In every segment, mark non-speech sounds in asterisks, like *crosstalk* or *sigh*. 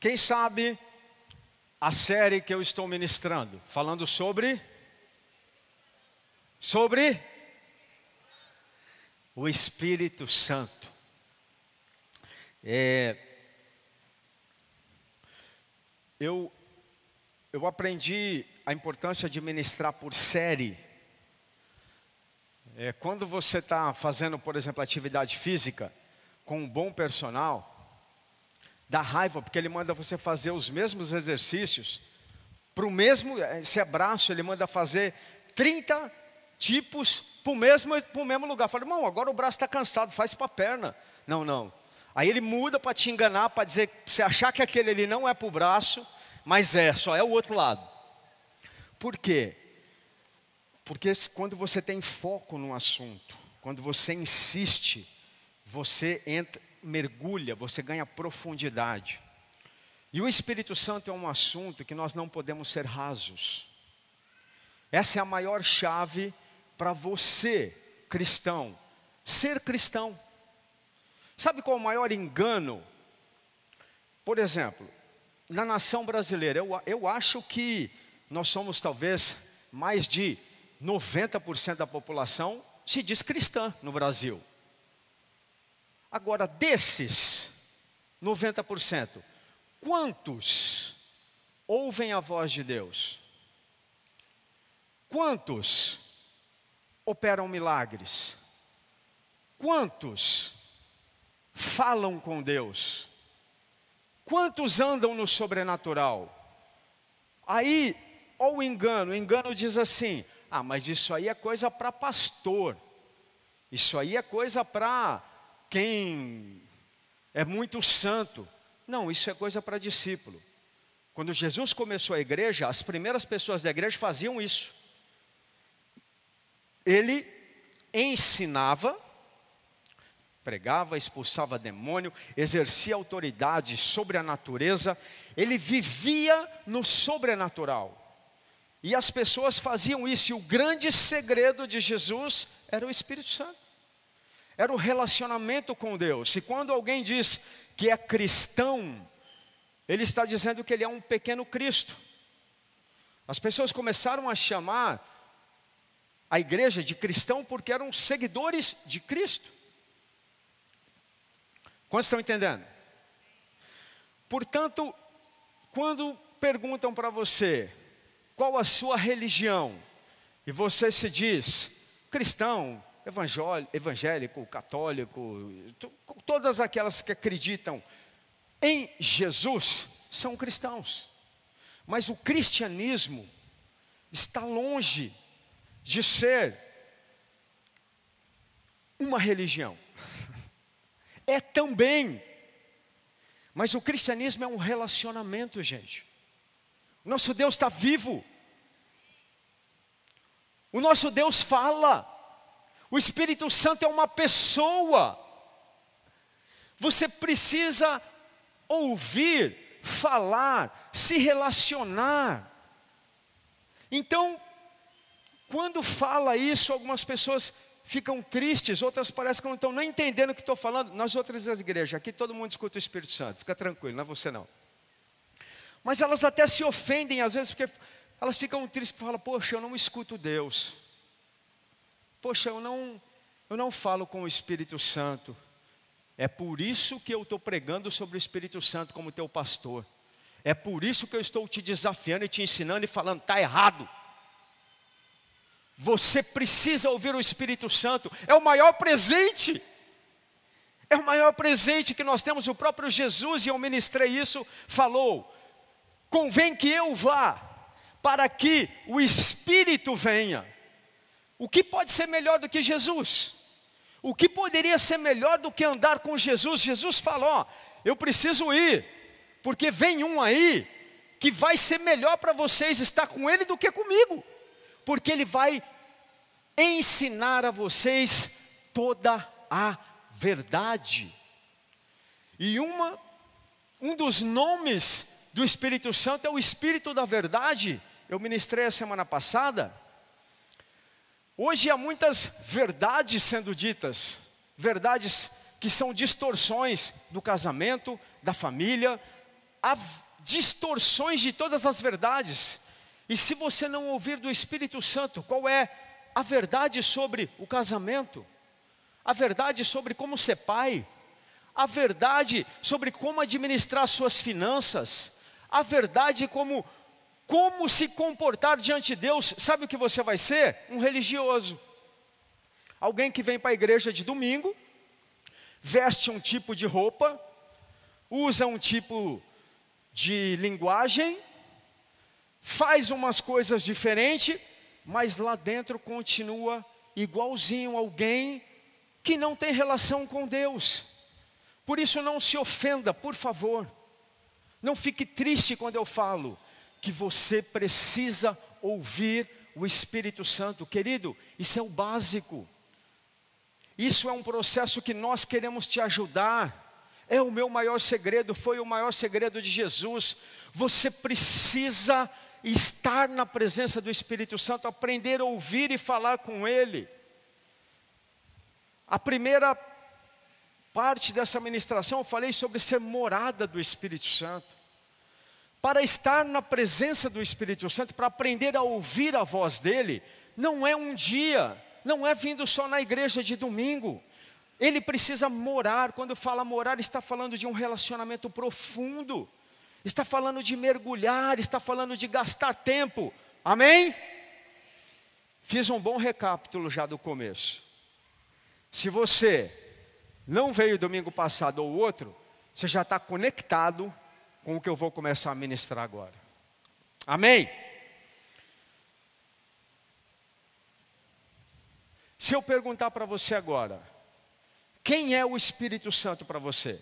Quem sabe a série que eu estou ministrando, falando sobre sobre o Espírito Santo. É, eu, eu aprendi a importância de ministrar por série. É, quando você está fazendo, por exemplo, atividade física com um bom personal, dá raiva, porque ele manda você fazer os mesmos exercícios, para o mesmo, esse abraço, ele manda fazer 30 tipos para o mesmo, mesmo lugar. Fala, irmão, agora o braço está cansado, faz para a perna. Não, não. Aí ele muda para te enganar, para dizer, você achar que aquele ali não é para o braço, mas é, só é o outro lado. Por quê? Porque quando você tem foco no assunto, quando você insiste, você entra, mergulha, você ganha profundidade. E o Espírito Santo é um assunto que nós não podemos ser rasos. Essa é a maior chave para você, cristão, ser cristão. Sabe qual é o maior engano? Por exemplo, na nação brasileira, eu, eu acho que nós somos talvez mais de 90% da população se diz cristã no Brasil. Agora, desses 90%, quantos ouvem a voz de Deus? Quantos operam milagres? Quantos falam com Deus? Quantos andam no sobrenatural? Aí, ou o engano, o engano diz assim: ah, mas isso aí é coisa para pastor, isso aí é coisa para quem é muito santo. Não, isso é coisa para discípulo. Quando Jesus começou a igreja, as primeiras pessoas da igreja faziam isso. Ele ensinava pregava, expulsava demônio, exercia autoridade sobre a natureza, ele vivia no sobrenatural. E as pessoas faziam isso, e o grande segredo de Jesus era o Espírito Santo, era o relacionamento com Deus. E quando alguém diz que é cristão, ele está dizendo que ele é um pequeno Cristo. As pessoas começaram a chamar a igreja de cristão porque eram seguidores de Cristo. Quantos estão entendendo? Portanto, quando perguntam para você qual a sua religião, e você se diz cristão, evangélico, católico, todas aquelas que acreditam em Jesus são cristãos. Mas o cristianismo está longe de ser uma religião *laughs* é também. Mas o cristianismo é um relacionamento, gente. Nosso Deus está vivo. O nosso Deus fala. O Espírito Santo é uma pessoa. Você precisa ouvir, falar, se relacionar. Então, quando fala isso, algumas pessoas ficam tristes, outras parecem que não estão nem entendendo o que estou falando. Nas outras igrejas, aqui todo mundo escuta o Espírito Santo, fica tranquilo, não é você não. Mas elas até se ofendem às vezes, porque elas ficam tristes falam, poxa, eu não escuto Deus. Poxa, eu não, eu não falo com o Espírito Santo. É por isso que eu estou pregando sobre o Espírito Santo como teu pastor. É por isso que eu estou te desafiando e te ensinando e falando, está errado. Você precisa ouvir o Espírito Santo, é o maior presente. É o maior presente que nós temos. O próprio Jesus, e eu ministrei isso, falou: convém que eu vá, para que o Espírito venha. O que pode ser melhor do que Jesus? O que poderia ser melhor do que andar com Jesus? Jesus falou: eu preciso ir, porque vem um aí que vai ser melhor para vocês estar com ele do que comigo porque Ele vai ensinar a vocês toda a verdade. E uma, um dos nomes do Espírito Santo é o Espírito da Verdade. Eu ministrei a semana passada. Hoje há muitas verdades sendo ditas, verdades que são distorções do casamento, da família, há distorções de todas as verdades. E se você não ouvir do Espírito Santo, qual é a verdade sobre o casamento? A verdade sobre como ser pai? A verdade sobre como administrar suas finanças? A verdade como como se comportar diante de Deus? Sabe o que você vai ser? Um religioso. Alguém que vem para a igreja de domingo, veste um tipo de roupa, usa um tipo de linguagem, faz umas coisas diferentes, mas lá dentro continua igualzinho alguém que não tem relação com Deus. Por isso não se ofenda, por favor. Não fique triste quando eu falo que você precisa ouvir o Espírito Santo. Querido, isso é o básico. Isso é um processo que nós queremos te ajudar. É o meu maior segredo, foi o maior segredo de Jesus. Você precisa estar na presença do Espírito Santo, aprender a ouvir e falar com Ele. A primeira parte dessa ministração eu falei sobre ser morada do Espírito Santo. Para estar na presença do Espírito Santo, para aprender a ouvir a voz dele, não é um dia, não é vindo só na igreja de domingo. Ele precisa morar. Quando fala morar, está falando de um relacionamento profundo. Está falando de mergulhar, está falando de gastar tempo. Amém? Fiz um bom recapítulo já do começo. Se você não veio domingo passado ou outro, você já está conectado com o que eu vou começar a ministrar agora. Amém? Se eu perguntar para você agora, quem é o Espírito Santo para você?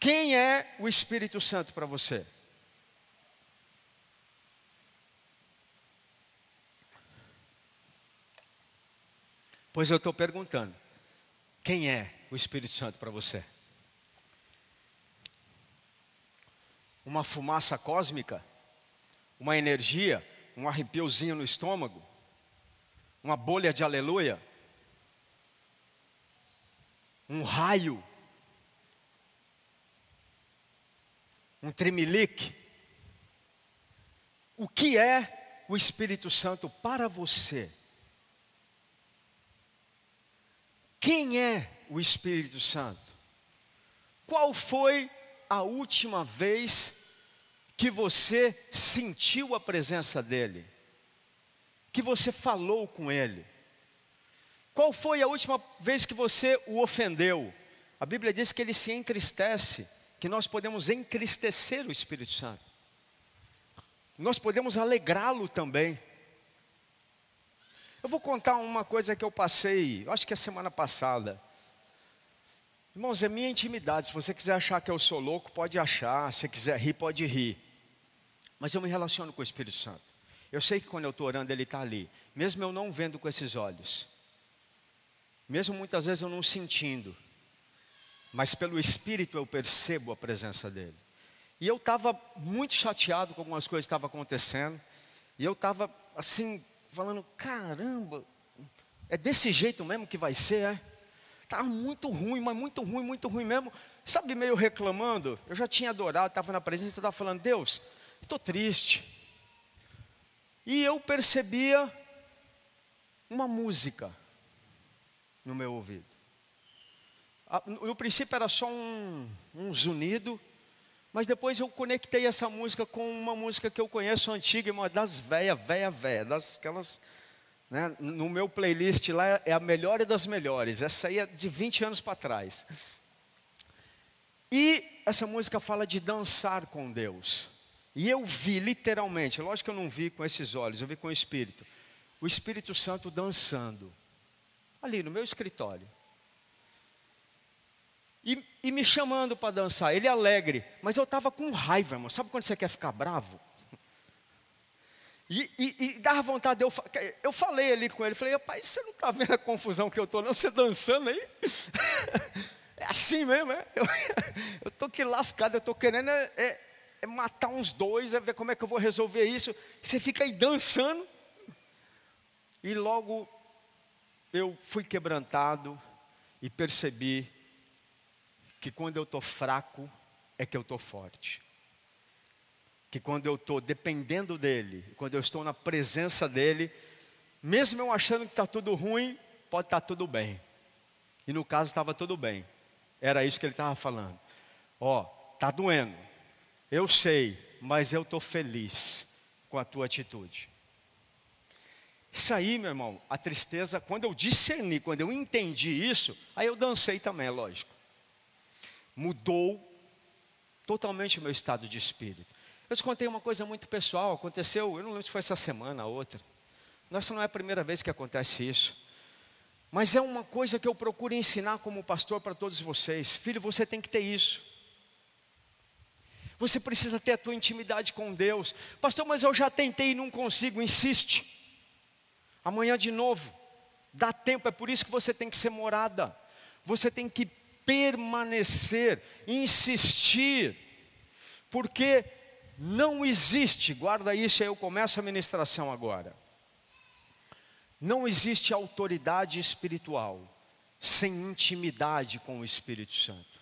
Quem é o Espírito Santo para você? Pois eu estou perguntando: quem é o Espírito Santo para você? Uma fumaça cósmica? Uma energia? um arrepiozinho no estômago, uma bolha de aleluia, um raio, um tremelique. O que é o Espírito Santo para você? Quem é o Espírito Santo? Qual foi a última vez que você sentiu a presença dEle, que você falou com Ele. Qual foi a última vez que você o ofendeu? A Bíblia diz que ele se entristece, que nós podemos entristecer o Espírito Santo. Nós podemos alegrá-lo também. Eu vou contar uma coisa que eu passei, acho que a semana passada. Irmãos, é minha intimidade. Se você quiser achar que eu sou louco, pode achar. Se quiser rir, pode rir. Mas eu me relaciono com o Espírito Santo. Eu sei que quando eu estou orando, Ele está ali. Mesmo eu não vendo com esses olhos. Mesmo muitas vezes eu não sentindo. Mas pelo Espírito eu percebo a presença dEle. E eu estava muito chateado com algumas coisas que estavam acontecendo. E eu estava assim, falando: caramba, é desse jeito mesmo que vai ser, é? Estava tá muito ruim, mas muito ruim, muito ruim mesmo. Sabe, meio reclamando. Eu já tinha adorado, estava na presença, estava falando: Deus, estou triste. E eu percebia uma música no meu ouvido. No princípio era só um, um zunido, mas depois eu conectei essa música com uma música que eu conheço antiga, uma das velhas, velha, velha, das aquelas, né, no meu playlist lá é a melhor das melhores. Essa aí é de 20 anos para trás. E essa música fala de dançar com Deus. E eu vi literalmente, lógico que eu não vi com esses olhos, eu vi com o Espírito, o Espírito Santo dançando, ali no meu escritório. E, e me chamando para dançar, ele é alegre, mas eu estava com raiva, irmão. Sabe quando você quer ficar bravo? E, e, e dava vontade, eu, eu falei ali com ele, falei, pai, você não está vendo a confusão que eu estou, não? Você dançando aí? *laughs* É assim mesmo, é? Eu *laughs* estou que lascado, eu estou querendo é, é é matar uns dois, é ver como é que eu vou resolver isso. Você fica aí dançando. E logo eu fui quebrantado e percebi que quando eu estou fraco é que eu estou forte. Que quando eu estou dependendo dEle, quando eu estou na presença dEle, mesmo eu achando que está tudo ruim, pode estar tá tudo bem. E no caso estava tudo bem. Era isso que ele estava falando. Ó, oh, doendo. Eu sei, mas eu estou feliz com a tua atitude. Isso aí, meu irmão, a tristeza, quando eu discerni, quando eu entendi isso, aí eu dancei também, é lógico. Mudou totalmente o meu estado de espírito. Eu te contei uma coisa muito pessoal, aconteceu, eu não lembro se foi essa semana ou outra. Nossa, não é a primeira vez que acontece isso. Mas é uma coisa que eu procuro ensinar como pastor para todos vocês. Filho, você tem que ter isso. Você precisa ter a tua intimidade com Deus. Pastor, mas eu já tentei e não consigo. Insiste. Amanhã de novo. Dá tempo, é por isso que você tem que ser morada. Você tem que permanecer, insistir. Porque não existe, guarda isso aí eu começo a ministração agora. Não existe autoridade espiritual sem intimidade com o Espírito Santo.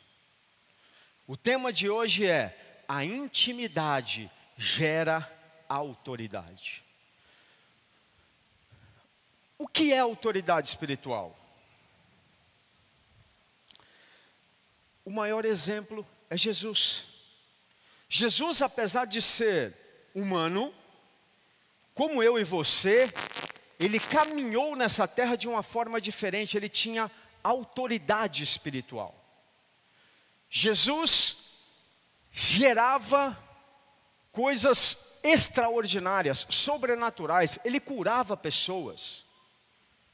O tema de hoje é: a intimidade gera autoridade. O que é autoridade espiritual? O maior exemplo é Jesus. Jesus, apesar de ser humano, como eu e você, ele caminhou nessa terra de uma forma diferente, ele tinha autoridade espiritual. Jesus gerava coisas extraordinárias, sobrenaturais, ele curava pessoas.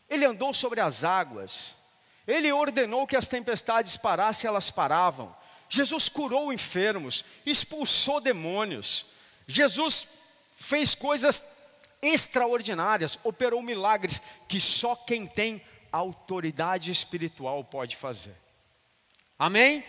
Ele andou sobre as águas. Ele ordenou que as tempestades parassem, elas paravam. Jesus curou enfermos, expulsou demônios. Jesus fez coisas extraordinárias, operou milagres que só quem tem autoridade espiritual pode fazer. Amém?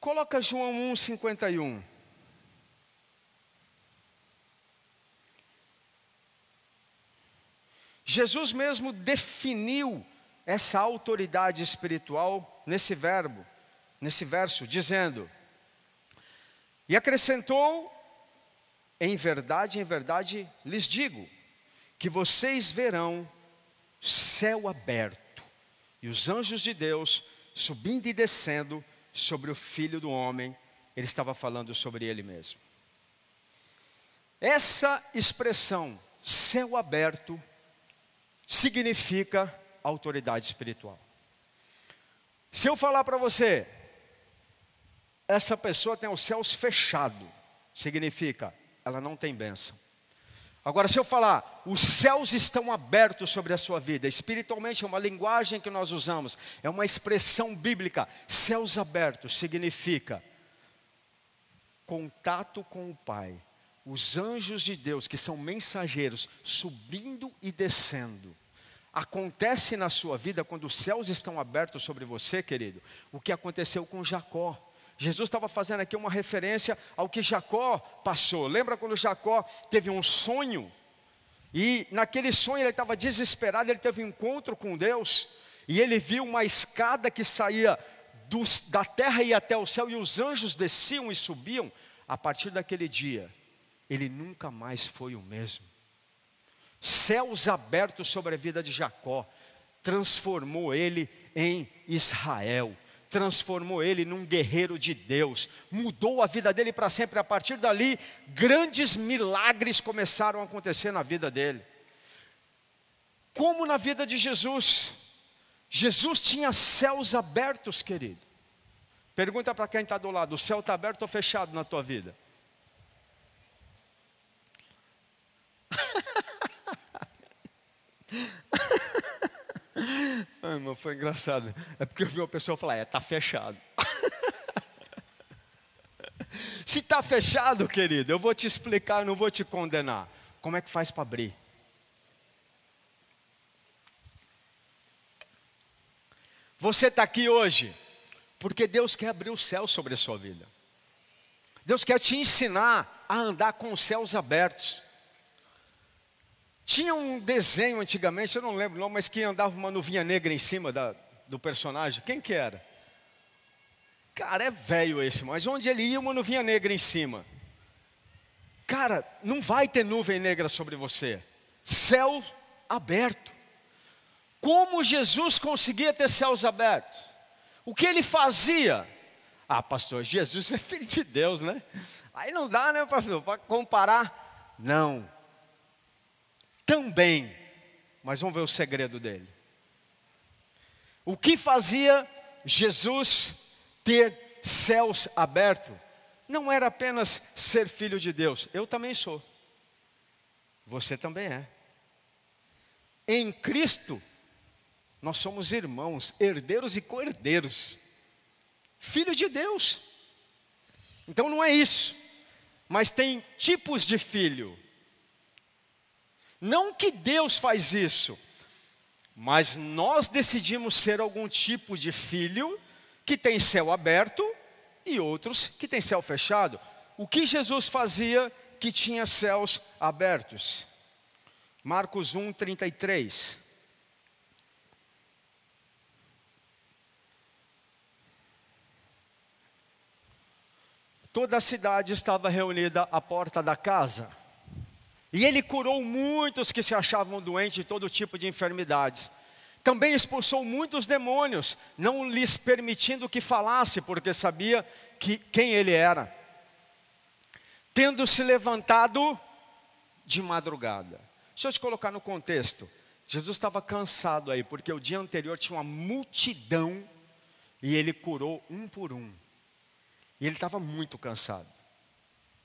Coloca João 1,51. Jesus mesmo definiu essa autoridade espiritual nesse verbo, nesse verso, dizendo: E acrescentou, em verdade, em verdade lhes digo, que vocês verão céu aberto e os anjos de Deus subindo e descendo sobre o filho do homem, ele estava falando sobre ele mesmo. Essa expressão, céu aberto, significa autoridade espiritual. Se eu falar para você, essa pessoa tem os céus fechados, significa ela não tem bênção. Agora, se eu falar, os céus estão abertos sobre a sua vida, espiritualmente é uma linguagem que nós usamos, é uma expressão bíblica. Céus abertos significa contato com o Pai, os anjos de Deus, que são mensageiros, subindo e descendo. Acontece na sua vida quando os céus estão abertos sobre você, querido, o que aconteceu com Jacó. Jesus estava fazendo aqui uma referência ao que Jacó passou. Lembra quando Jacó teve um sonho? E naquele sonho ele estava desesperado, ele teve um encontro com Deus. E ele viu uma escada que saía dos, da terra e até o céu, e os anjos desciam e subiam. A partir daquele dia, ele nunca mais foi o mesmo. Céus abertos sobre a vida de Jacó, transformou ele em Israel transformou ele num guerreiro de Deus, mudou a vida dele para sempre. A partir dali, grandes milagres começaram a acontecer na vida dele. Como na vida de Jesus, Jesus tinha céus abertos, querido. Pergunta para quem está do lado: o céu está aberto ou fechado na tua vida? *laughs* Ai, irmão, foi engraçado. É porque eu vi uma pessoa falar, é, está fechado. *laughs* Se está fechado, querido, eu vou te explicar, não vou te condenar. Como é que faz para abrir? Você está aqui hoje porque Deus quer abrir o céu sobre a sua vida. Deus quer te ensinar a andar com os céus abertos. Tinha um desenho antigamente, eu não lembro não, mas que andava uma nuvinha negra em cima da, do personagem. Quem que era? Cara, é velho esse, mas onde ele ia, uma nuvinha negra em cima. Cara, não vai ter nuvem negra sobre você. Céu aberto. Como Jesus conseguia ter céus abertos? O que ele fazia? Ah, pastor, Jesus é filho de Deus, né? Aí não dá, né, pastor, para comparar? Não. Também. Mas vamos ver o segredo dele. O que fazia Jesus ter céus abertos? Não era apenas ser filho de Deus. Eu também sou. Você também é. Em Cristo, nós somos irmãos, herdeiros e co-herdeiros. Filho de Deus. Então não é isso. Mas tem tipos de filho. Não que Deus faz isso, mas nós decidimos ser algum tipo de filho que tem céu aberto e outros que tem céu fechado. O que Jesus fazia que tinha céus abertos? Marcos 1, 33. Toda a cidade estava reunida à porta da casa. E ele curou muitos que se achavam doentes de todo tipo de enfermidades. Também expulsou muitos demônios, não lhes permitindo que falasse, porque sabia que, quem ele era. Tendo se levantado de madrugada. Deixa eu te colocar no contexto. Jesus estava cansado aí, porque o dia anterior tinha uma multidão e ele curou um por um. E ele estava muito cansado.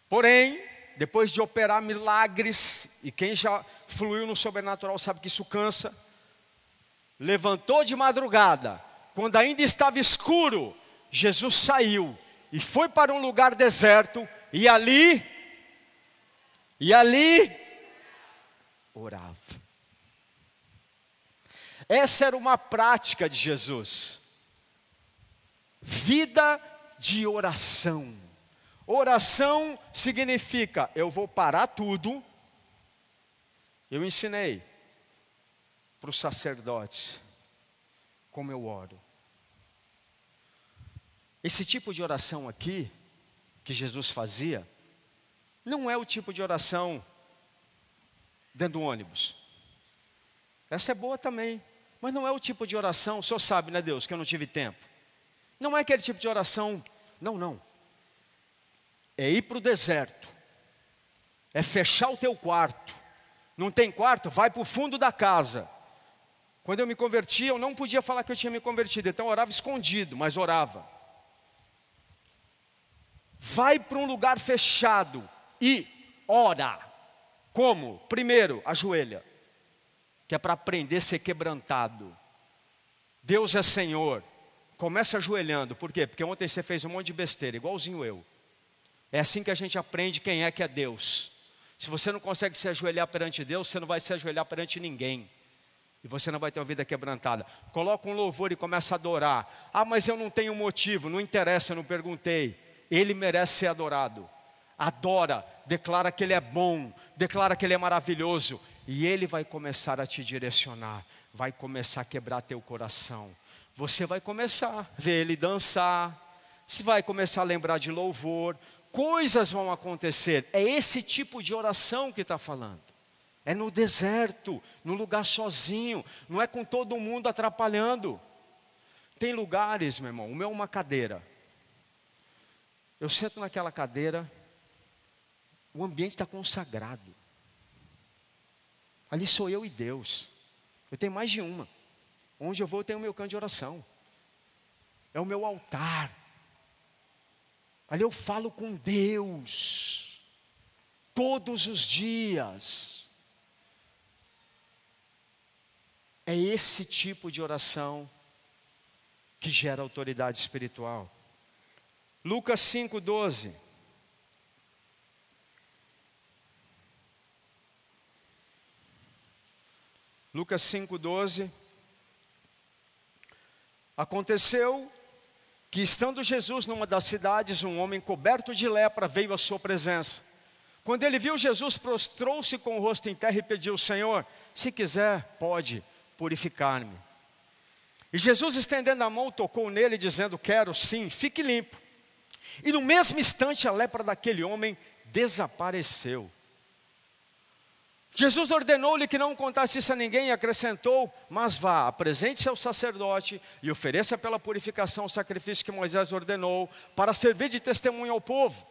Porém, depois de operar milagres, e quem já fluiu no sobrenatural sabe que isso cansa, levantou de madrugada, quando ainda estava escuro, Jesus saiu e foi para um lugar deserto, e ali, e ali, orava. Essa era uma prática de Jesus. Vida de oração. Oração significa eu vou parar tudo. Eu ensinei para os sacerdotes como eu oro. Esse tipo de oração aqui, que Jesus fazia, não é o tipo de oração dentro do ônibus. Essa é boa também, mas não é o tipo de oração, o senhor sabe, né, Deus, que eu não tive tempo. Não é aquele tipo de oração, não, não. É ir para o deserto, é fechar o teu quarto. Não tem quarto? Vai para o fundo da casa. Quando eu me converti, eu não podia falar que eu tinha me convertido, então eu orava escondido, mas orava. Vai para um lugar fechado e ora. Como? Primeiro, ajoelha, que é para aprender a ser quebrantado. Deus é Senhor. Começa ajoelhando, por quê? Porque ontem você fez um monte de besteira, igualzinho eu. É assim que a gente aprende quem é que é Deus. Se você não consegue se ajoelhar perante Deus, você não vai se ajoelhar perante ninguém. E você não vai ter uma vida quebrantada. Coloca um louvor e começa a adorar. Ah, mas eu não tenho motivo, não interessa, eu não perguntei. Ele merece ser adorado. Adora, declara que Ele é bom, declara que Ele é maravilhoso. E Ele vai começar a te direcionar, vai começar a quebrar teu coração você vai começar a ver ele dançar, você vai começar a lembrar de louvor, coisas vão acontecer. É esse tipo de oração que está falando. É no deserto, no lugar sozinho, não é com todo mundo atrapalhando. Tem lugares, meu irmão, o meu é uma cadeira. Eu sento naquela cadeira, o ambiente está consagrado. Ali sou eu e Deus. Eu tenho mais de uma. Onde eu vou, eu tenho o meu canto de oração. É o meu altar. Ali eu falo com Deus. Todos os dias. É esse tipo de oração que gera autoridade espiritual. Lucas 5,12. Lucas 5,12. Aconteceu que, estando Jesus numa das cidades, um homem coberto de lepra veio à sua presença. Quando ele viu Jesus, prostrou-se com o rosto em terra e pediu: Senhor, se quiser, pode purificar-me. E Jesus, estendendo a mão, tocou nele, dizendo: Quero sim, fique limpo. E no mesmo instante, a lepra daquele homem desapareceu. Jesus ordenou-lhe que não contasse isso a ninguém e acrescentou: Mas vá, apresente-se ao sacerdote e ofereça pela purificação o sacrifício que Moisés ordenou, para servir de testemunho ao povo.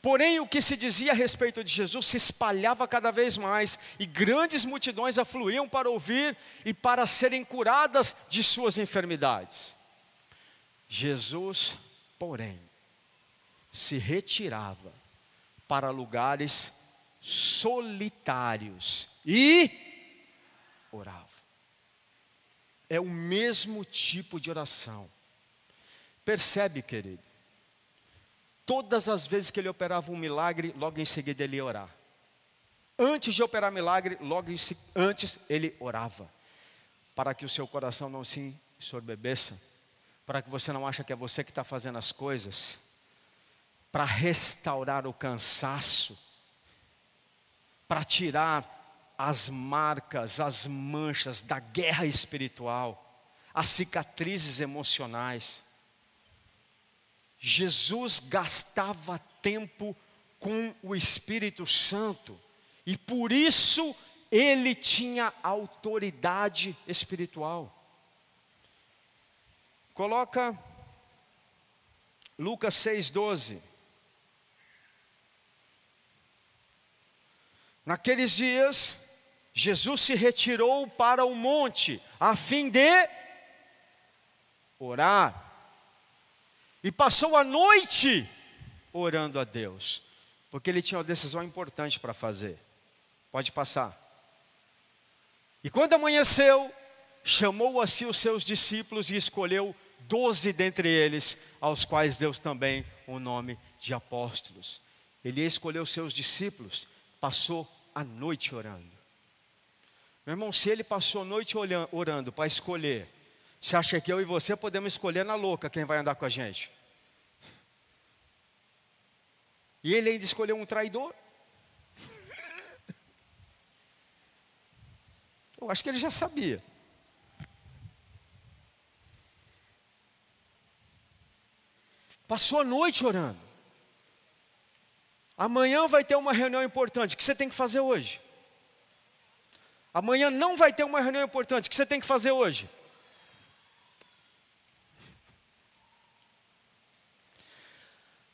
Porém, o que se dizia a respeito de Jesus se espalhava cada vez mais, e grandes multidões afluíam para ouvir e para serem curadas de suas enfermidades. Jesus, porém, se retirava para lugares solitários e orava. É o mesmo tipo de oração. Percebe, querido? Todas as vezes que ele operava um milagre, logo em seguida ele ia orar. Antes de operar milagre, logo antes ele orava. Para que o seu coração não se ensorbebeça. Para que você não ache que é você que está fazendo as coisas. Para restaurar o cansaço para tirar as marcas, as manchas da guerra espiritual, as cicatrizes emocionais. Jesus gastava tempo com o Espírito Santo e por isso ele tinha autoridade espiritual. Coloca Lucas 6,12. Naqueles dias, Jesus se retirou para o monte, a fim de orar. E passou a noite orando a Deus, porque ele tinha uma decisão importante para fazer. Pode passar. E quando amanheceu, chamou a si os seus discípulos e escolheu doze dentre eles, aos quais Deus também o nome de apóstolos. Ele escolheu seus discípulos, passou a noite orando. Meu irmão, se ele passou a noite orando para escolher, você acha que eu e você podemos escolher na louca quem vai andar com a gente? E ele ainda escolheu um traidor? Eu acho que ele já sabia. Passou a noite orando. Amanhã vai ter uma reunião importante. O que você tem que fazer hoje? Amanhã não vai ter uma reunião importante. O que você tem que fazer hoje?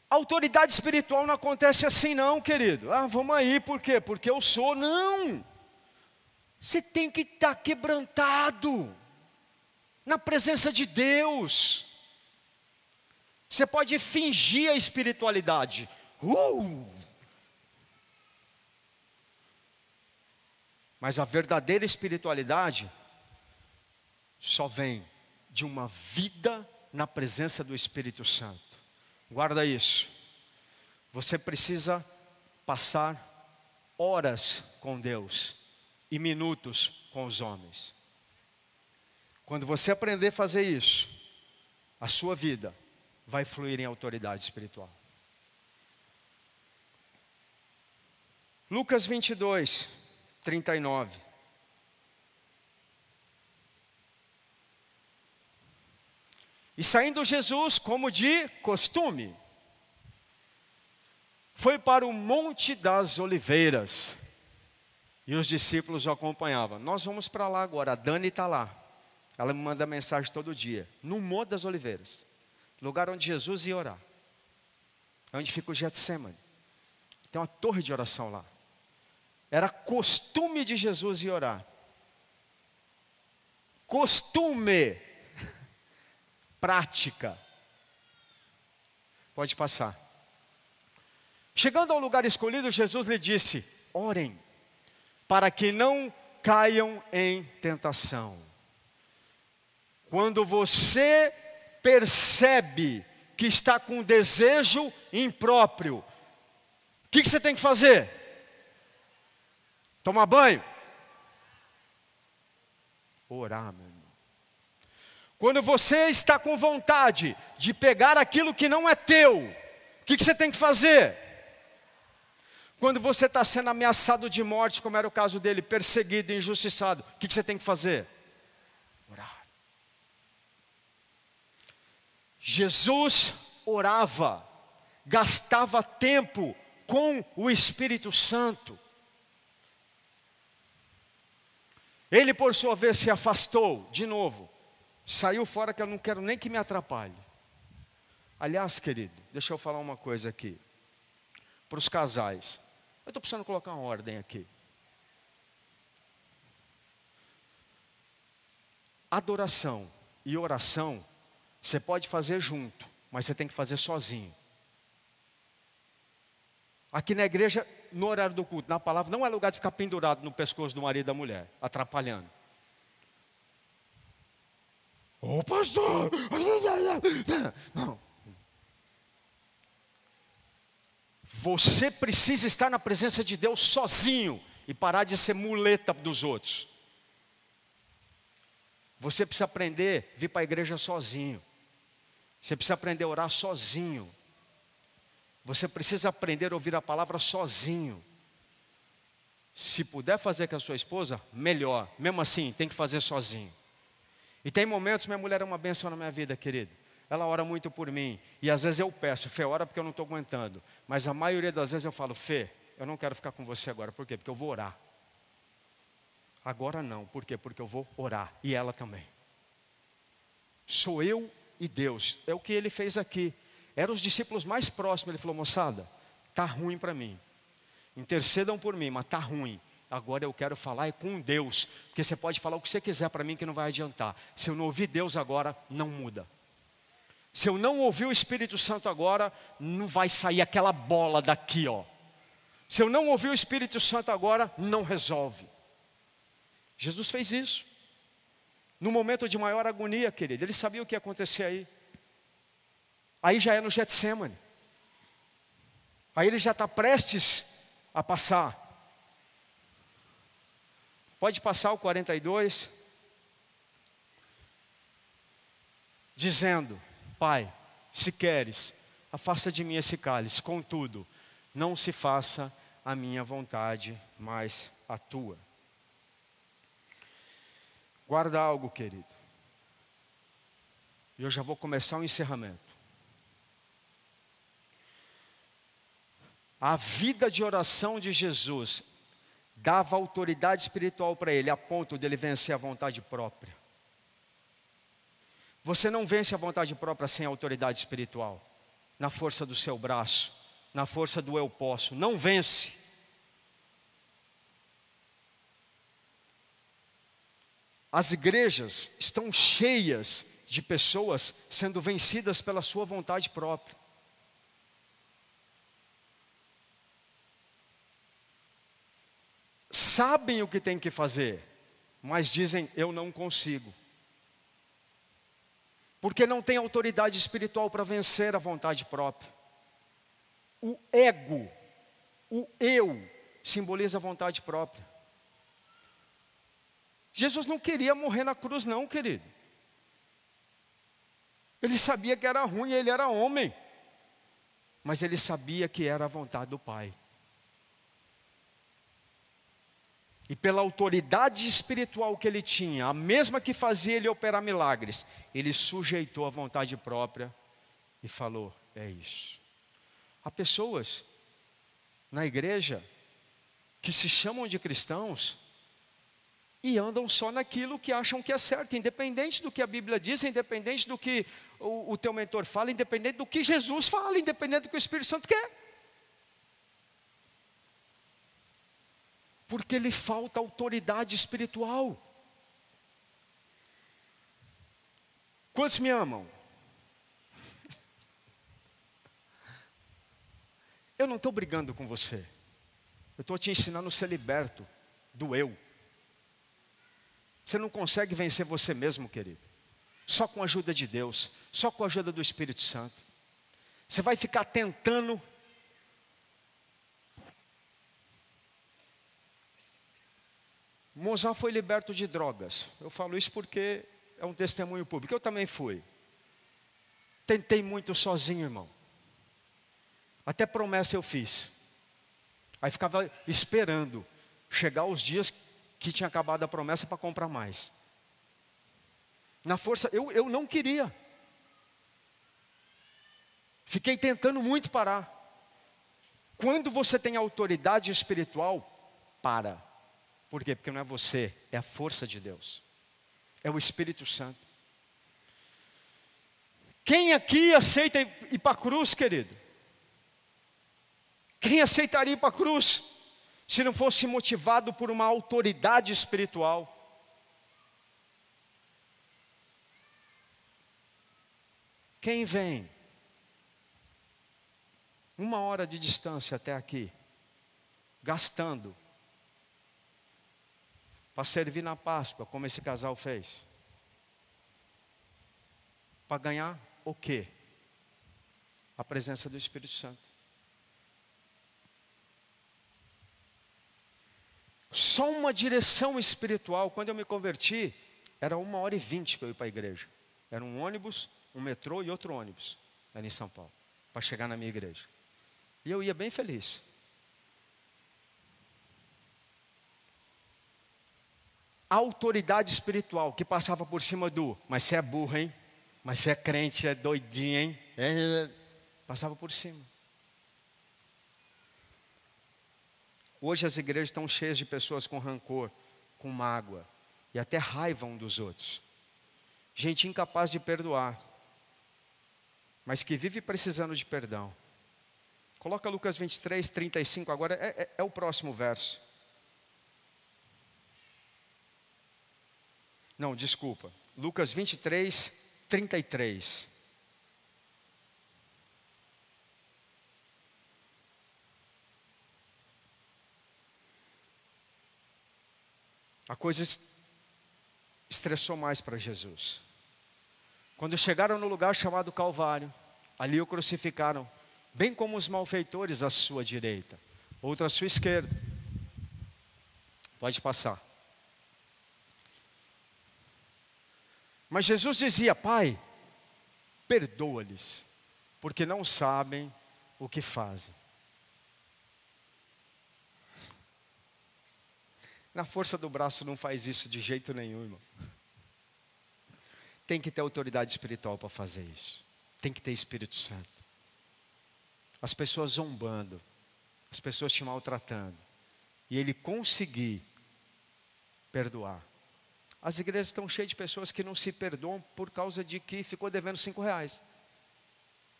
Autoridade espiritual não acontece assim, não, querido. Ah, vamos aí, por quê? Porque eu sou. Não. Você tem que estar quebrantado na presença de Deus. Você pode fingir a espiritualidade, Uh! Mas a verdadeira espiritualidade só vem de uma vida na presença do Espírito Santo. Guarda isso. Você precisa passar horas com Deus e minutos com os homens. Quando você aprender a fazer isso, a sua vida vai fluir em autoridade espiritual. Lucas 22, 39. E saindo Jesus, como de costume, foi para o Monte das Oliveiras. E os discípulos o acompanhavam. Nós vamos para lá agora. A Dani está lá. Ela me manda mensagem todo dia. No Monte das Oliveiras. Lugar onde Jesus ia orar. Onde fica o Getsemane. Tem uma torre de oração lá. Era costume de Jesus ir orar. Costume. Prática. Pode passar. Chegando ao lugar escolhido, Jesus lhe disse: Orem, para que não caiam em tentação. Quando você percebe que está com desejo impróprio, o que, que você tem que fazer? Tomar banho? Orar, meu irmão. Quando você está com vontade de pegar aquilo que não é teu, o que, que você tem que fazer? Quando você está sendo ameaçado de morte, como era o caso dele, perseguido, injustiçado, o que, que você tem que fazer? Orar. Jesus orava, gastava tempo com o Espírito Santo. Ele, por sua vez, se afastou de novo, saiu fora que eu não quero nem que me atrapalhe. Aliás, querido, deixa eu falar uma coisa aqui, para os casais. Eu estou precisando colocar uma ordem aqui. Adoração e oração você pode fazer junto, mas você tem que fazer sozinho. Aqui na igreja, no horário do culto, na palavra, não é lugar de ficar pendurado no pescoço do marido e da mulher, atrapalhando. Ô oh, pastor! Não. Você precisa estar na presença de Deus sozinho e parar de ser muleta dos outros. Você precisa aprender a vir para a igreja sozinho. Você precisa aprender a orar sozinho. Você precisa aprender a ouvir a palavra sozinho. Se puder fazer com a sua esposa, melhor. Mesmo assim, tem que fazer sozinho. E tem momentos, minha mulher é uma benção na minha vida, querido ela ora muito por mim. E às vezes eu peço, Fê, ora porque eu não estou aguentando. Mas a maioria das vezes eu falo, Fê, eu não quero ficar com você agora. Por quê? Porque eu vou orar. Agora não. Por quê? Porque eu vou orar. E ela também. Sou eu e Deus. É o que ele fez aqui. Eram os discípulos mais próximos. Ele falou, moçada, tá ruim para mim. Intercedam por mim, mas tá ruim. Agora eu quero falar é com Deus. Porque você pode falar o que você quiser para mim que não vai adiantar. Se eu não ouvir Deus agora, não muda. Se eu não ouvir o Espírito Santo agora, não vai sair aquela bola daqui, ó. Se eu não ouvir o Espírito Santo agora, não resolve. Jesus fez isso. No momento de maior agonia, querido, ele sabia o que ia acontecer aí. Aí já é no Getsemane. Aí ele já está prestes a passar. Pode passar o 42. Dizendo: Pai, se queres, afasta de mim esse cálice, contudo, não se faça a minha vontade, mas a tua. Guarda algo, querido. E eu já vou começar o encerramento. A vida de oração de Jesus dava autoridade espiritual para ele, a ponto dele vencer a vontade própria. Você não vence a vontade própria sem autoridade espiritual, na força do seu braço, na força do eu posso. Não vence. As igrejas estão cheias de pessoas sendo vencidas pela sua vontade própria. Sabem o que tem que fazer, mas dizem: eu não consigo porque não tem autoridade espiritual para vencer a vontade própria. O ego, o eu, simboliza a vontade própria. Jesus não queria morrer na cruz, não, querido. Ele sabia que era ruim, ele era homem. Mas ele sabia que era a vontade do Pai. E pela autoridade espiritual que ele tinha, a mesma que fazia ele operar milagres, ele sujeitou a vontade própria e falou: é isso. Há pessoas na igreja que se chamam de cristãos e andam só naquilo que acham que é certo, independente do que a Bíblia diz, independente do que o, o teu mentor fala, independente do que Jesus fala, independente do que o Espírito Santo quer. Porque lhe falta autoridade espiritual. Quantos me amam? Eu não estou brigando com você. Eu estou te ensinando a ser liberto do eu. Você não consegue vencer você mesmo, querido. Só com a ajuda de Deus, só com a ajuda do Espírito Santo. Você vai ficar tentando Mozart foi liberto de drogas. Eu falo isso porque é um testemunho público. Eu também fui. Tentei muito sozinho, irmão. Até promessa eu fiz. Aí ficava esperando chegar os dias que tinha acabado a promessa para comprar mais. Na força, eu, eu não queria. Fiquei tentando muito parar. Quando você tem autoridade espiritual, para. Por quê? Porque não é você, é a força de Deus. É o Espírito Santo. Quem aqui aceita ir para a cruz, querido? Quem aceitaria ir para a cruz se não fosse motivado por uma autoridade espiritual? Quem vem uma hora de distância até aqui, gastando para servir na Páscoa, como esse casal fez? Para ganhar o quê? A presença do Espírito Santo. Só uma direção espiritual. Quando eu me converti, era uma hora e vinte para eu ir para a igreja. Era um ônibus, um metrô e outro ônibus, ali em São Paulo, para chegar na minha igreja. E eu ia bem feliz. Autoridade espiritual que passava por cima do, mas você é burro, hein? Mas você é crente, é doidinho, hein? É, passava por cima. Hoje as igrejas estão cheias de pessoas com rancor, com mágoa e até raiva um dos outros. Gente incapaz de perdoar, mas que vive precisando de perdão. Coloca Lucas 23, 35, agora é, é, é o próximo verso. Não, desculpa. Lucas 23, 33. A coisa estressou mais para Jesus. Quando chegaram no lugar chamado Calvário, ali o crucificaram, bem como os malfeitores à sua direita, outra à sua esquerda. Pode passar. Mas Jesus dizia: Pai, perdoa-lhes, porque não sabem o que fazem. Na força do braço não faz isso de jeito nenhum, irmão. Tem que ter autoridade espiritual para fazer isso. Tem que ter Espírito Santo. As pessoas zombando, as pessoas te maltratando, e ele conseguir perdoar. As igrejas estão cheias de pessoas que não se perdoam por causa de que ficou devendo cinco reais.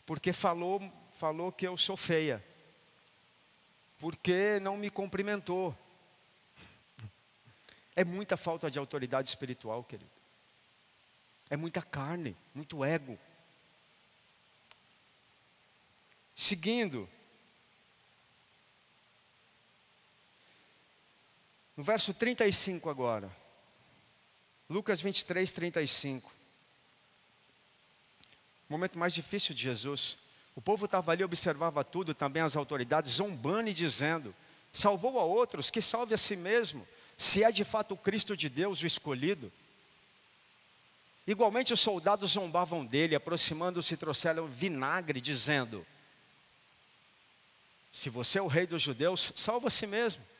Porque falou, falou que eu sou feia. Porque não me cumprimentou. É muita falta de autoridade espiritual, querido. É muita carne, muito ego. Seguindo. No verso 35 agora. Lucas 23, 35. O momento mais difícil de Jesus. O povo estava ali, observava tudo, também as autoridades, zombando e dizendo: salvou a outros, que salve a si mesmo, se é de fato o Cristo de Deus, o escolhido. Igualmente os soldados zombavam dele, aproximando-se, trouxeram vinagre, dizendo: Se você é o rei dos judeus, salva a si mesmo.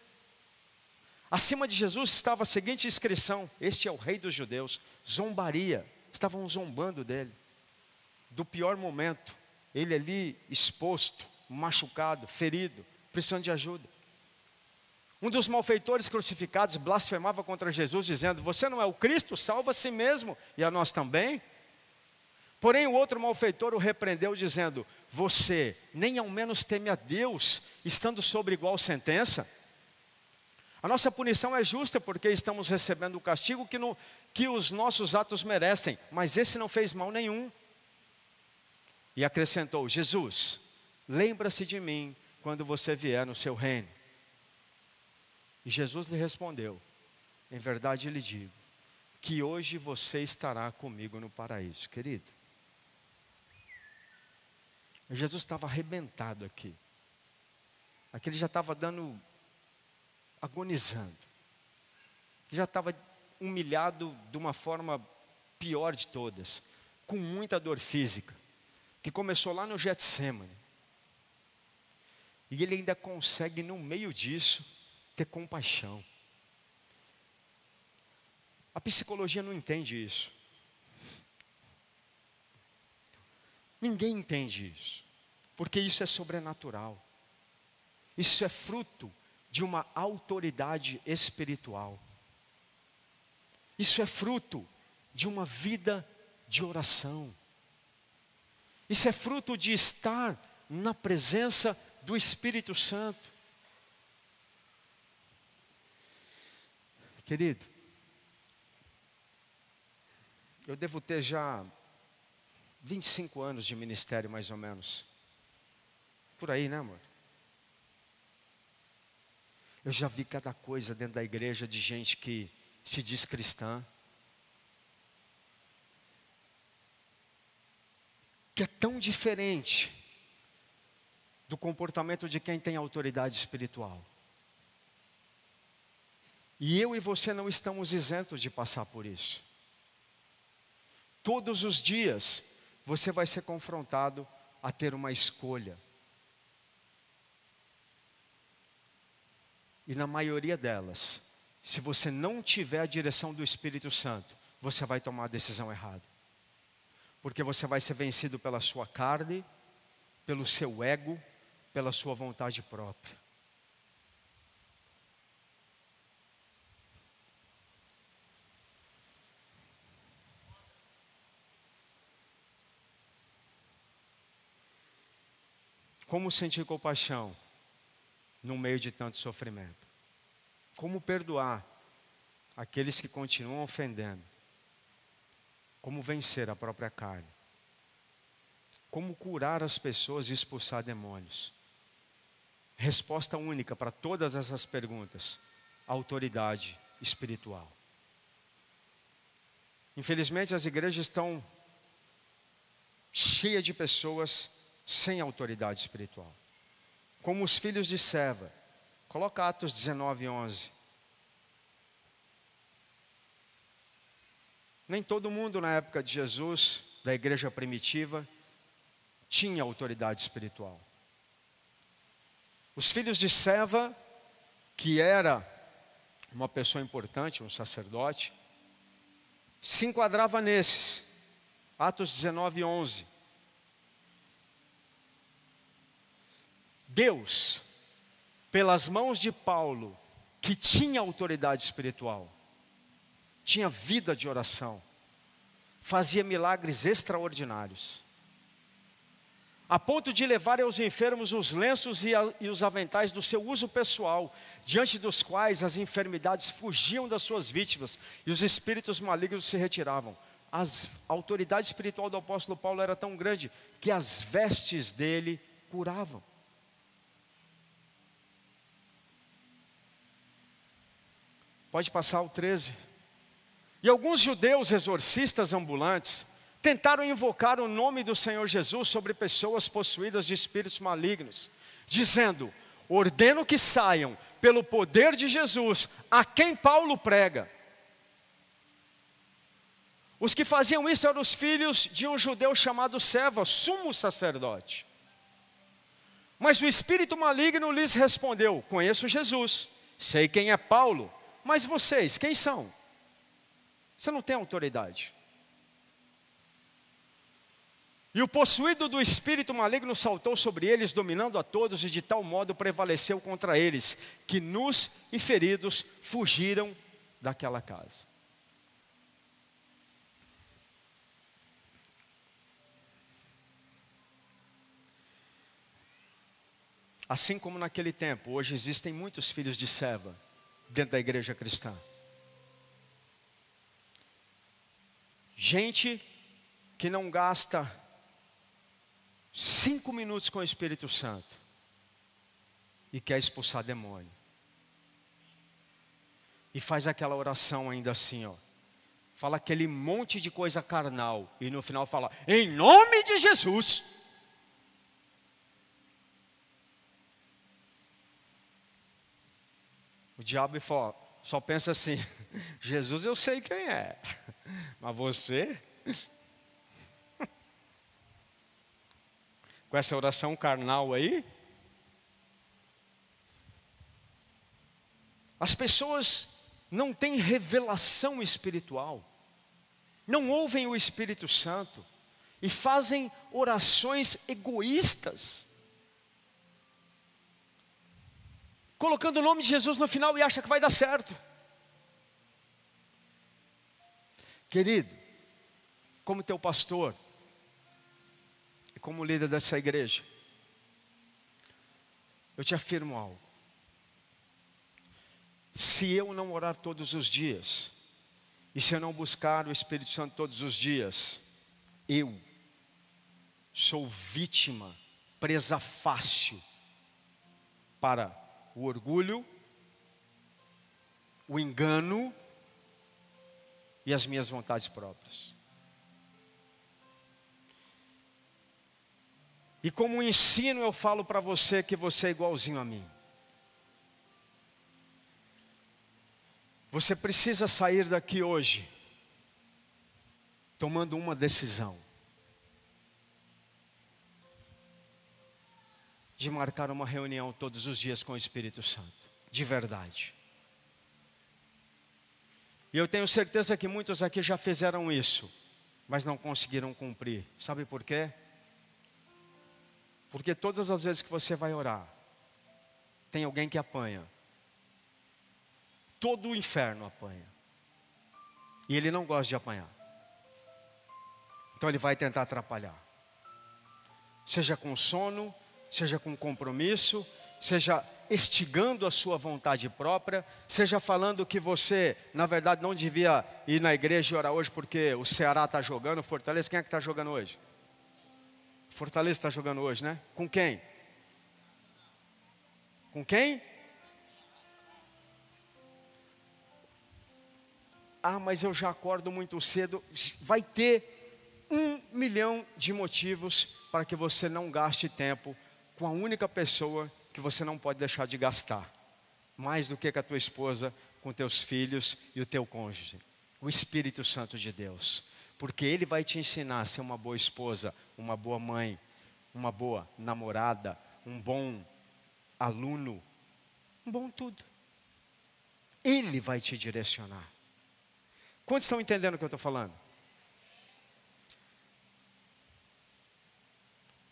Acima de Jesus estava a seguinte inscrição: Este é o Rei dos Judeus. Zombaria. Estavam zombando dele. Do pior momento. Ele ali exposto, machucado, ferido, precisando de ajuda. Um dos malfeitores crucificados blasfemava contra Jesus, dizendo: Você não é o Cristo, salva a si mesmo e a nós também. Porém, o outro malfeitor o repreendeu, dizendo: Você nem ao menos teme a Deus, estando sob igual sentença. A nossa punição é justa porque estamos recebendo o castigo que, no, que os nossos atos merecem, mas esse não fez mal nenhum. E acrescentou: Jesus, lembra-se de mim quando você vier no seu reino. E Jesus lhe respondeu: Em verdade lhe digo, que hoje você estará comigo no paraíso, querido. Jesus estava arrebentado aqui. Aqui ele já estava dando agonizando. Já estava humilhado de uma forma pior de todas, com muita dor física, que começou lá no Getsemane. E ele ainda consegue, no meio disso, ter compaixão. A psicologia não entende isso. Ninguém entende isso, porque isso é sobrenatural. Isso é fruto de uma autoridade espiritual. Isso é fruto de uma vida de oração. Isso é fruto de estar na presença do Espírito Santo. Querido, eu devo ter já 25 anos de ministério, mais ou menos. Por aí, né, amor? Eu já vi cada coisa dentro da igreja de gente que se diz cristã, que é tão diferente do comportamento de quem tem autoridade espiritual. E eu e você não estamos isentos de passar por isso. Todos os dias você vai ser confrontado a ter uma escolha. E na maioria delas, se você não tiver a direção do Espírito Santo, você vai tomar a decisão errada. Porque você vai ser vencido pela sua carne, pelo seu ego, pela sua vontade própria. Como sentir compaixão no meio de tanto sofrimento? Como perdoar aqueles que continuam ofendendo? Como vencer a própria carne? Como curar as pessoas e expulsar demônios? Resposta única para todas essas perguntas: autoridade espiritual. Infelizmente, as igrejas estão cheias de pessoas sem autoridade espiritual. Como os filhos de Seva. Coloca Atos 19, 11. Nem todo mundo na época de Jesus, da igreja primitiva, tinha autoridade espiritual. Os filhos de Seva, que era uma pessoa importante, um sacerdote, se enquadrava nesses. Atos 19, 11. Deus, pelas mãos de Paulo, que tinha autoridade espiritual, tinha vida de oração, fazia milagres extraordinários, a ponto de levar aos enfermos os lenços e, a, e os aventais do seu uso pessoal, diante dos quais as enfermidades fugiam das suas vítimas e os espíritos malignos se retiravam. As, a autoridade espiritual do apóstolo Paulo era tão grande que as vestes dele curavam. Pode passar o 13. E alguns judeus exorcistas ambulantes tentaram invocar o nome do Senhor Jesus sobre pessoas possuídas de espíritos malignos, dizendo: Ordeno que saiam pelo poder de Jesus, a quem Paulo prega. Os que faziam isso eram os filhos de um judeu chamado Seva, sumo sacerdote. Mas o espírito maligno lhes respondeu: Conheço Jesus, sei quem é Paulo mas vocês, quem são? Você não tem autoridade. E o possuído do espírito maligno saltou sobre eles, dominando a todos, e de tal modo prevaleceu contra eles, que nus e feridos fugiram daquela casa. Assim como naquele tempo, hoje existem muitos filhos de Seva dentro da igreja cristã. Gente que não gasta cinco minutos com o Espírito Santo e quer expulsar demônio. E faz aquela oração ainda assim, ó. Fala aquele monte de coisa carnal e no final fala: "Em nome de Jesus". O diabo só pensa assim: *laughs* Jesus eu sei quem é, *laughs* mas você. *laughs* Com essa oração carnal aí. As pessoas não têm revelação espiritual, não ouvem o Espírito Santo e fazem orações egoístas colocando o nome de Jesus no final e acha que vai dar certo. Querido, como teu pastor e como líder dessa igreja, eu te afirmo algo. Se eu não orar todos os dias, e se eu não buscar o Espírito Santo todos os dias, eu sou vítima, presa fácil para o orgulho, o engano e as minhas vontades próprias. E como ensino, eu falo para você que você é igualzinho a mim. Você precisa sair daqui hoje, tomando uma decisão: de marcar uma reunião todos os dias com o Espírito Santo, de verdade. E eu tenho certeza que muitos aqui já fizeram isso, mas não conseguiram cumprir. Sabe por quê? Porque todas as vezes que você vai orar, tem alguém que apanha. Todo o inferno apanha. E ele não gosta de apanhar. Então ele vai tentar atrapalhar. Seja com sono, seja com compromisso, seja estigando a sua vontade própria, seja falando que você, na verdade, não devia ir na igreja e orar hoje porque o Ceará está jogando, Fortaleza, quem é que está jogando hoje? Fortaleza está jogando hoje, né? Com quem? Com quem? Ah, mas eu já acordo muito cedo. Vai ter um milhão de motivos para que você não gaste tempo com a única pessoa que você não pode deixar de gastar, mais do que com a tua esposa, com teus filhos e o teu cônjuge. O Espírito Santo de Deus, porque Ele vai te ensinar a ser uma boa esposa, uma boa mãe, uma boa namorada, um bom aluno, um bom tudo. Ele vai te direcionar. Quantos estão entendendo o que eu estou falando?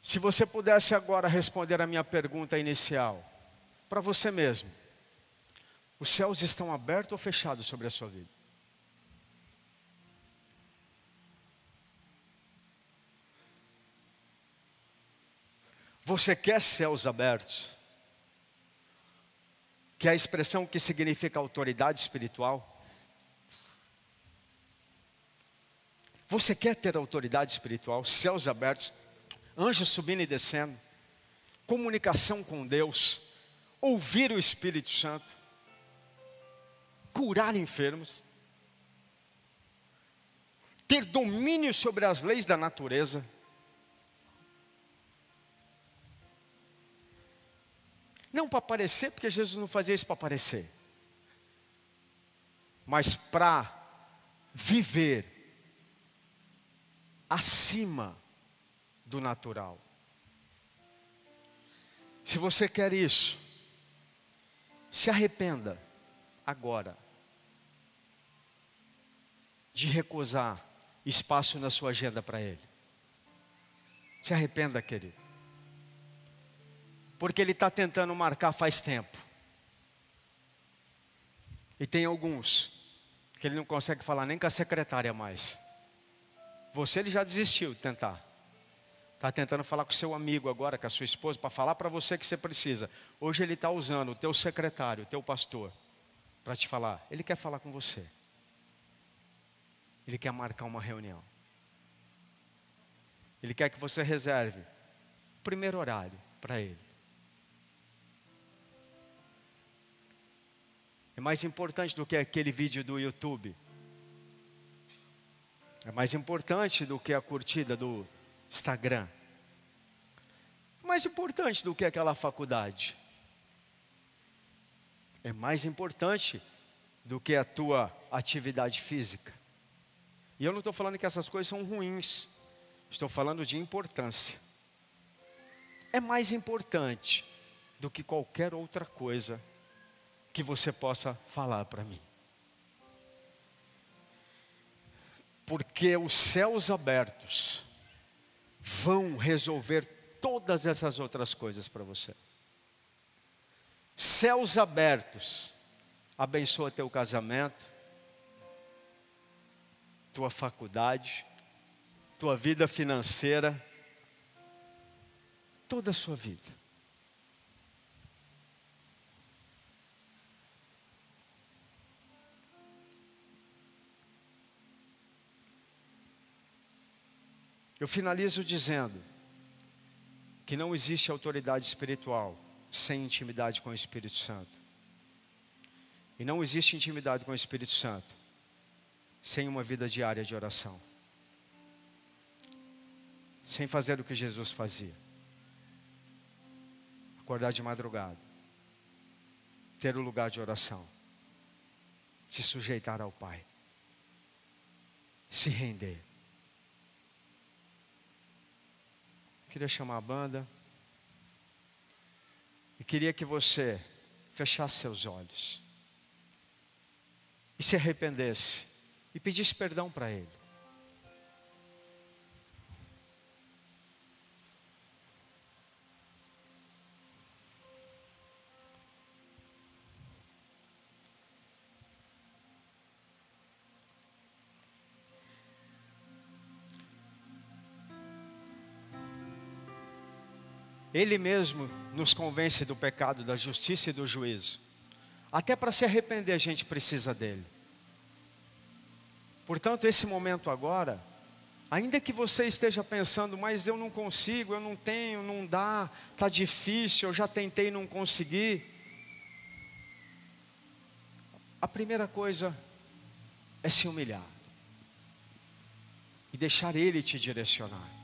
Se você pudesse agora responder a minha pergunta inicial, para você mesmo: os céus estão abertos ou fechados sobre a sua vida? Você quer céus abertos? Que é a expressão que significa autoridade espiritual? Você quer ter autoridade espiritual, céus abertos, anjos subindo e descendo, comunicação com Deus, ouvir o Espírito Santo, curar enfermos, ter domínio sobre as leis da natureza, Não para aparecer, porque Jesus não fazia isso para aparecer, mas para viver acima do natural. Se você quer isso, se arrependa agora de recusar espaço na sua agenda para Ele. Se arrependa, querido porque ele está tentando marcar faz tempo. E tem alguns que ele não consegue falar nem com a secretária mais. Você ele já desistiu de tentar. Está tentando falar com seu amigo agora, com a sua esposa, para falar para você que você precisa. Hoje ele está usando o teu secretário, o teu pastor, para te falar. Ele quer falar com você. Ele quer marcar uma reunião. Ele quer que você reserve o primeiro horário para ele. é mais importante do que aquele vídeo do YouTube. É mais importante do que a curtida do Instagram. Mais importante do que aquela faculdade. É mais importante do que a tua atividade física. E eu não estou falando que essas coisas são ruins. Estou falando de importância. É mais importante do que qualquer outra coisa que você possa falar para mim. Porque os céus abertos vão resolver todas essas outras coisas para você. Céus abertos, abençoa teu casamento, tua faculdade, tua vida financeira, toda a sua vida. Eu finalizo dizendo que não existe autoridade espiritual sem intimidade com o Espírito Santo. E não existe intimidade com o Espírito Santo sem uma vida diária de oração. Sem fazer o que Jesus fazia. Acordar de madrugada. Ter o lugar de oração. Se sujeitar ao Pai. Se render Queria chamar a banda. E queria que você fechasse seus olhos. E se arrependesse. E pedisse perdão para Ele. Ele mesmo nos convence do pecado, da justiça e do juízo. Até para se arrepender a gente precisa dele. Portanto, esse momento agora, ainda que você esteja pensando, mas eu não consigo, eu não tenho, não dá, está difícil, eu já tentei e não consegui. A primeira coisa é se humilhar e deixar Ele te direcionar.